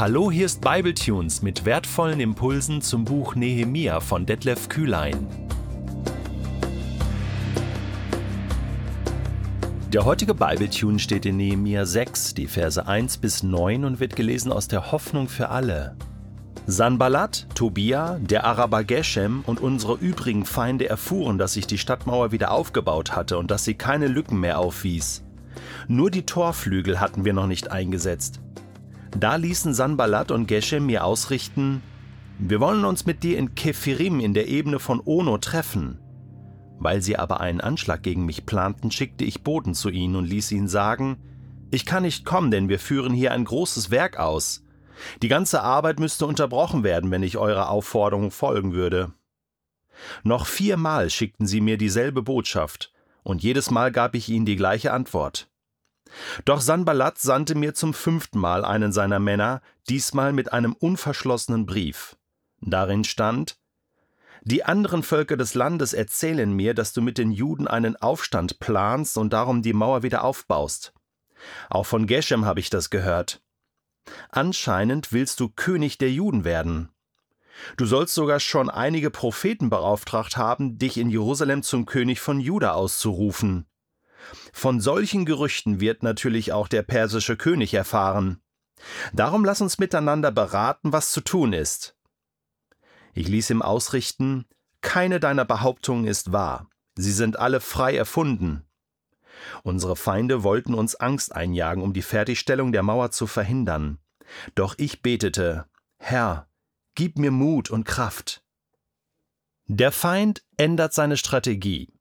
Hallo, hier ist Bibletunes mit wertvollen Impulsen zum Buch Nehemia von Detlef Kühlein. Der heutige Bibletune steht in Nehemia 6, die Verse 1 bis 9 und wird gelesen aus der Hoffnung für alle. Sanballat, Tobia, der Araber Geshem und unsere übrigen Feinde erfuhren, dass sich die Stadtmauer wieder aufgebaut hatte und dass sie keine Lücken mehr aufwies. Nur die Torflügel hatten wir noch nicht eingesetzt. Da ließen Sanballat und Geshem mir ausrichten, wir wollen uns mit dir in Kephirim in der Ebene von Ono treffen. Weil sie aber einen Anschlag gegen mich planten, schickte ich Boten zu ihnen und ließ ihnen sagen, ich kann nicht kommen, denn wir führen hier ein großes Werk aus. Die ganze Arbeit müsste unterbrochen werden, wenn ich eurer Aufforderung folgen würde. Noch viermal schickten sie mir dieselbe Botschaft, und jedes Mal gab ich ihnen die gleiche Antwort. Doch Sanballat sandte mir zum fünften Mal einen seiner Männer, diesmal mit einem unverschlossenen Brief. Darin stand Die anderen Völker des Landes erzählen mir, dass du mit den Juden einen Aufstand planst und darum die Mauer wieder aufbaust. Auch von Geshem habe ich das gehört. Anscheinend willst du König der Juden werden. Du sollst sogar schon einige Propheten beauftragt haben, dich in Jerusalem zum König von Juda auszurufen. Von solchen Gerüchten wird natürlich auch der persische König erfahren. Darum lass uns miteinander beraten, was zu tun ist. Ich ließ ihm ausrichten, keine deiner Behauptungen ist wahr, sie sind alle frei erfunden. Unsere Feinde wollten uns Angst einjagen, um die Fertigstellung der Mauer zu verhindern. Doch ich betete, Herr, gib mir Mut und Kraft. Der Feind ändert seine Strategie.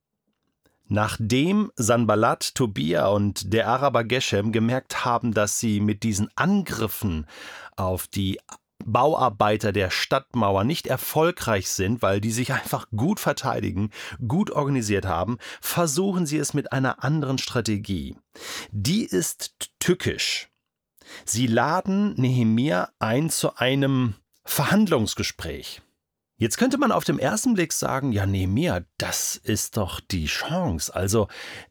Nachdem Sanballat, Tobia und der Araber Geshem gemerkt haben, dass sie mit diesen Angriffen auf die Bauarbeiter der Stadtmauer nicht erfolgreich sind, weil die sich einfach gut verteidigen, gut organisiert haben, versuchen sie es mit einer anderen Strategie. Die ist tückisch. Sie laden Nehemia ein zu einem Verhandlungsgespräch. Jetzt könnte man auf dem ersten Blick sagen, ja, Nehemia, das ist doch die Chance. Also,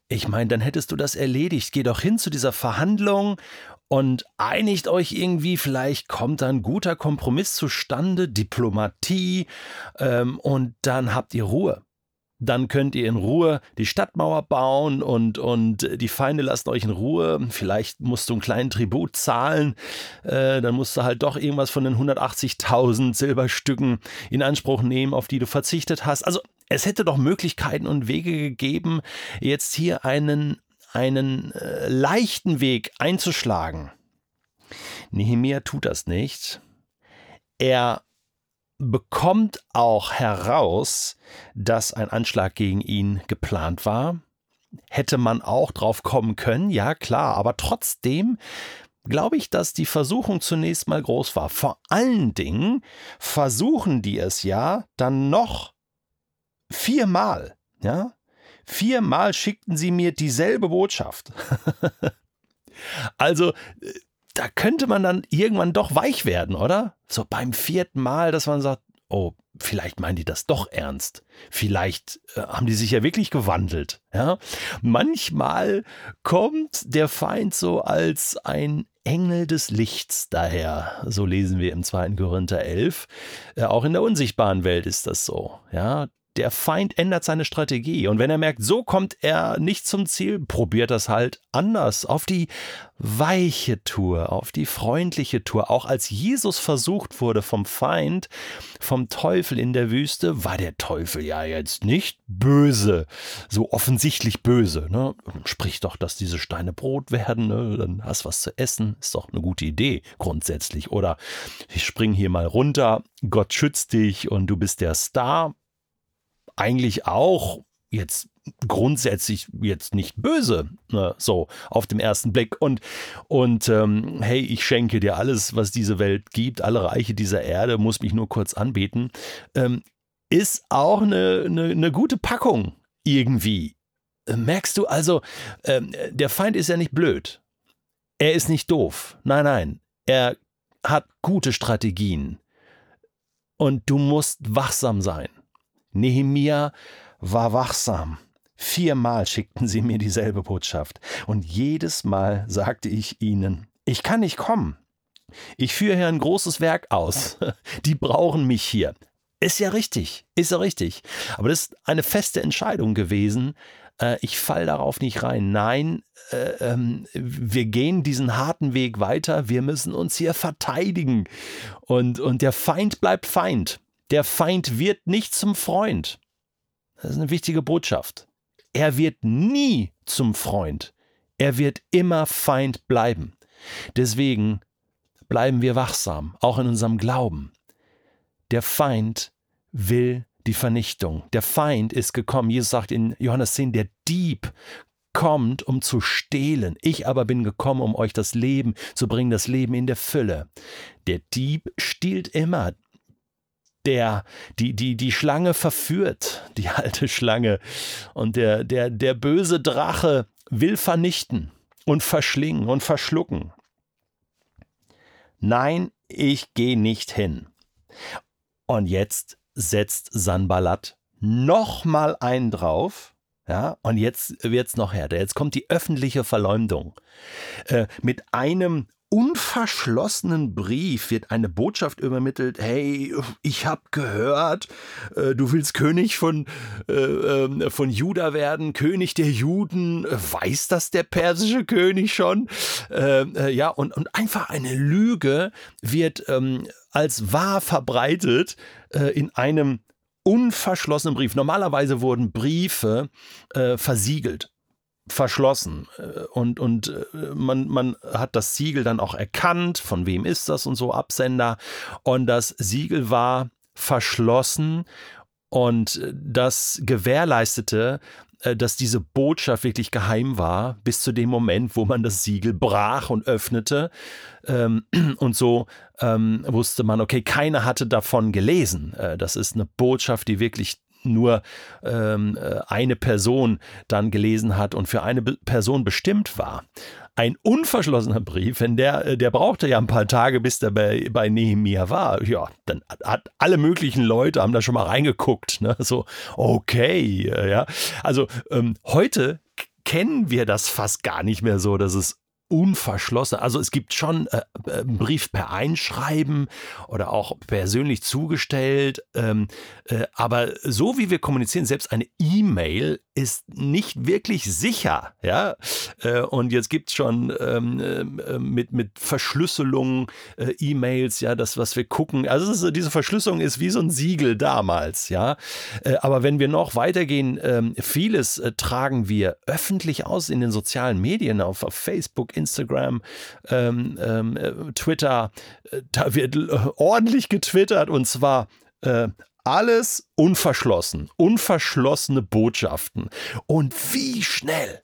ich meine, dann hättest du das erledigt. Geh doch hin zu dieser Verhandlung und einigt euch irgendwie, vielleicht kommt dann guter Kompromiss zustande, Diplomatie ähm, und dann habt ihr Ruhe. Dann könnt ihr in Ruhe die Stadtmauer bauen und, und die Feinde lassen euch in Ruhe. Vielleicht musst du einen kleinen Tribut zahlen. Äh, dann musst du halt doch irgendwas von den 180.000 Silberstücken in Anspruch nehmen, auf die du verzichtet hast. Also es hätte doch Möglichkeiten und Wege gegeben, jetzt hier einen, einen äh, leichten Weg einzuschlagen. Nehemiah tut das nicht. Er bekommt auch heraus, dass ein Anschlag gegen ihn geplant war. Hätte man auch drauf kommen können, ja klar, aber trotzdem glaube ich, dass die Versuchung zunächst mal groß war. Vor allen Dingen versuchen die es ja dann noch viermal, ja? Viermal schickten sie mir dieselbe Botschaft. also äh, da könnte man dann irgendwann doch weich werden, oder? So beim vierten Mal, dass man sagt, oh, vielleicht meinen die das doch ernst. Vielleicht äh, haben die sich ja wirklich gewandelt. Ja? Manchmal kommt der Feind so als ein Engel des Lichts daher. So lesen wir im 2. Korinther 11. Äh, auch in der unsichtbaren Welt ist das so. Ja, der Feind ändert seine Strategie. Und wenn er merkt, so kommt er nicht zum Ziel, probiert das halt anders, auf die weiche Tour, auf die freundliche Tour. Auch als Jesus versucht wurde vom Feind, vom Teufel in der Wüste, war der Teufel ja jetzt nicht böse, so offensichtlich böse. Ne? Sprich doch, dass diese Steine Brot werden, ne? dann hast was zu essen, ist doch eine gute Idee grundsätzlich. Oder ich spring hier mal runter, Gott schützt dich und du bist der Star eigentlich auch jetzt grundsätzlich jetzt nicht böse, ne, so auf dem ersten Blick. Und, und ähm, hey, ich schenke dir alles, was diese Welt gibt, alle Reiche dieser Erde, muss mich nur kurz anbeten, ähm, ist auch eine, eine, eine gute Packung irgendwie. Äh, merkst du also, ähm, der Feind ist ja nicht blöd. Er ist nicht doof. Nein, nein. Er hat gute Strategien. Und du musst wachsam sein. Nehemia war wachsam. Viermal schickten sie mir dieselbe Botschaft, und jedes Mal sagte ich ihnen, ich kann nicht kommen. Ich führe hier ein großes Werk aus. Die brauchen mich hier. Ist ja richtig, ist ja richtig. Aber das ist eine feste Entscheidung gewesen. Äh, ich falle darauf nicht rein. Nein, äh, ähm, wir gehen diesen harten Weg weiter. Wir müssen uns hier verteidigen. Und, und der Feind bleibt Feind. Der Feind wird nicht zum Freund. Das ist eine wichtige Botschaft. Er wird nie zum Freund. Er wird immer Feind bleiben. Deswegen bleiben wir wachsam, auch in unserem Glauben. Der Feind will die Vernichtung. Der Feind ist gekommen. Jesus sagt in Johannes 10, der Dieb kommt, um zu stehlen. Ich aber bin gekommen, um euch das Leben zu bringen, das Leben in der Fülle. Der Dieb stiehlt immer. Der, die, die, die Schlange verführt, die alte Schlange. Und der, der, der böse Drache will vernichten und verschlingen und verschlucken. Nein, ich gehe nicht hin. Und jetzt setzt Sanballat nochmal einen drauf. Ja, und jetzt wird es noch härter. Jetzt kommt die öffentliche Verleumdung. Äh, mit einem unverschlossenen Brief wird eine Botschaft übermittelt, hey, ich habe gehört, äh, du willst König von, äh, äh, von Juda werden, König der Juden, weiß das der persische König schon? Äh, äh, ja, und, und einfach eine Lüge wird ähm, als wahr verbreitet äh, in einem unverschlossenen Brief. Normalerweise wurden Briefe versiegelt verschlossen äh, und, und äh, man, man hat das Siegel dann auch erkannt, von wem ist das und so, Absender. Und das Siegel war verschlossen und das gewährleistete, äh, dass diese Botschaft wirklich geheim war, bis zu dem Moment, wo man das Siegel brach und öffnete. Ähm, und so ähm, wusste man, okay, keiner hatte davon gelesen. Das ist eine Botschaft, die wirklich nur ähm, äh, eine Person dann gelesen hat und für eine Person bestimmt war. Ein unverschlossener Brief, wenn der, äh, der brauchte ja ein paar Tage, bis der bei, bei Nehemia war. Ja, dann hat alle möglichen Leute haben da schon mal reingeguckt. Ne? So, okay, äh, ja. Also ähm, heute kennen wir das fast gar nicht mehr so, dass es unverschlossen. Also es gibt schon äh, äh, einen Brief per Einschreiben oder auch persönlich zugestellt. Ähm, äh, aber so wie wir kommunizieren, selbst eine E-Mail ist nicht wirklich sicher. Ja? Äh, und jetzt gibt es schon ähm, äh, mit, mit Verschlüsselung äh, E-Mails, ja, das, was wir gucken. Also ist, diese Verschlüsselung ist wie so ein Siegel damals. Ja? aber wenn wir noch weitergehen, ähm, vieles tragen wir öffentlich aus in den sozialen Medien, auf, auf Facebook, Instagram, ähm, ähm, äh, Twitter. Äh, da wird äh, ordentlich getwittert und zwar äh, alles unverschlossen, unverschlossene Botschaften. Und wie schnell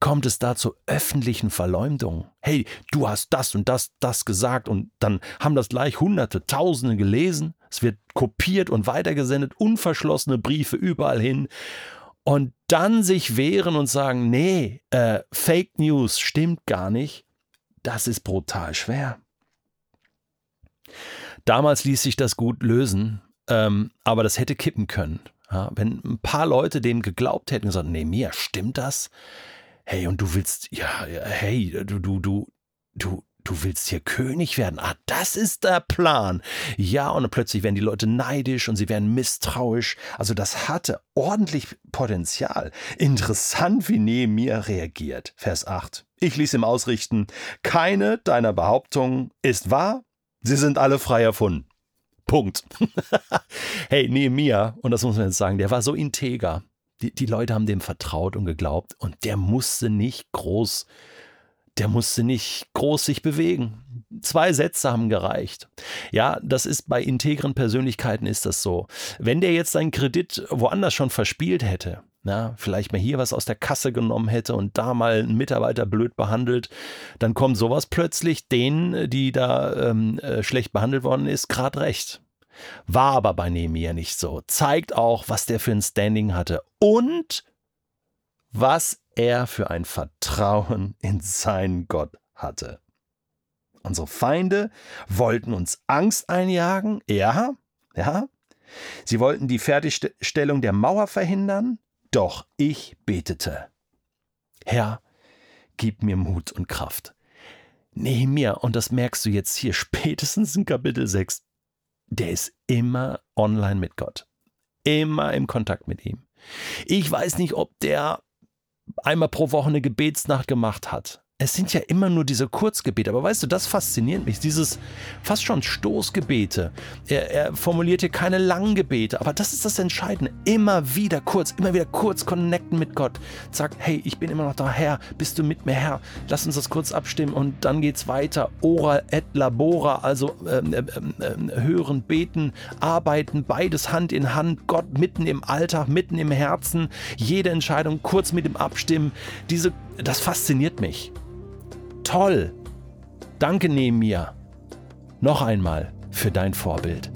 kommt es da zu öffentlichen Verleumdungen. Hey, du hast das und das, das gesagt und dann haben das gleich Hunderte, Tausende gelesen. Es wird kopiert und weitergesendet, unverschlossene Briefe überall hin und dann sich wehren und sagen, nee, äh, Fake News stimmt gar nicht, das ist brutal schwer. Damals ließ sich das gut lösen, ähm, aber das hätte kippen können. Ja, wenn ein paar Leute dem geglaubt hätten und gesagt, nee, mir stimmt das? Hey, und du willst, ja, hey, du, du, du, du, du willst hier König werden. Ah, das ist der Plan. Ja, und plötzlich werden die Leute neidisch und sie werden misstrauisch. Also das hatte ordentlich Potenzial. Interessant, wie Nehemiah reagiert. Vers 8. Ich ließ ihm ausrichten, keine deiner Behauptungen ist wahr, sie sind alle frei erfunden. Punkt. hey, Nehemiah, und das muss man jetzt sagen, der war so integer. Die, die Leute haben dem vertraut und geglaubt und der musste nicht groß der musste nicht groß sich bewegen. Zwei Sätze haben gereicht. Ja, das ist bei integren Persönlichkeiten ist das so. Wenn der jetzt seinen Kredit woanders schon verspielt hätte, na, vielleicht mal hier was aus der Kasse genommen hätte und da mal einen Mitarbeiter blöd behandelt, dann kommt sowas plötzlich denen, die da ähm, äh, schlecht behandelt worden ist, gerade recht. War aber bei Nehemiah nicht so. Zeigt auch, was der für ein Standing hatte und was er für ein Vertrauen in seinen Gott hatte. Unsere Feinde wollten uns Angst einjagen, ja, ja. Sie wollten die Fertigstellung der Mauer verhindern, doch ich betete. Herr, gib mir Mut und Kraft. Nehemiah, und das merkst du jetzt hier spätestens in Kapitel 6, der ist immer online mit Gott. Immer im Kontakt mit ihm. Ich weiß nicht, ob der einmal pro Woche eine Gebetsnacht gemacht hat es sind ja immer nur diese Kurzgebete. Aber weißt du, das fasziniert mich. Dieses fast schon Stoßgebete. Er, er formuliert hier keine langen Gebete. Aber das ist das Entscheidende. Immer wieder kurz, immer wieder kurz connecten mit Gott. Sag, hey, ich bin immer noch da, Herr. Bist du mit mir, Herr? Lass uns das kurz abstimmen und dann geht's weiter. Ora et labora, also ähm, ähm, ähm, hören, beten, arbeiten, beides Hand in Hand. Gott mitten im Alltag, mitten im Herzen. Jede Entscheidung kurz mit ihm abstimmen. Diese, das fasziniert mich. Toll! Danke, Nehemiah, noch einmal für dein Vorbild.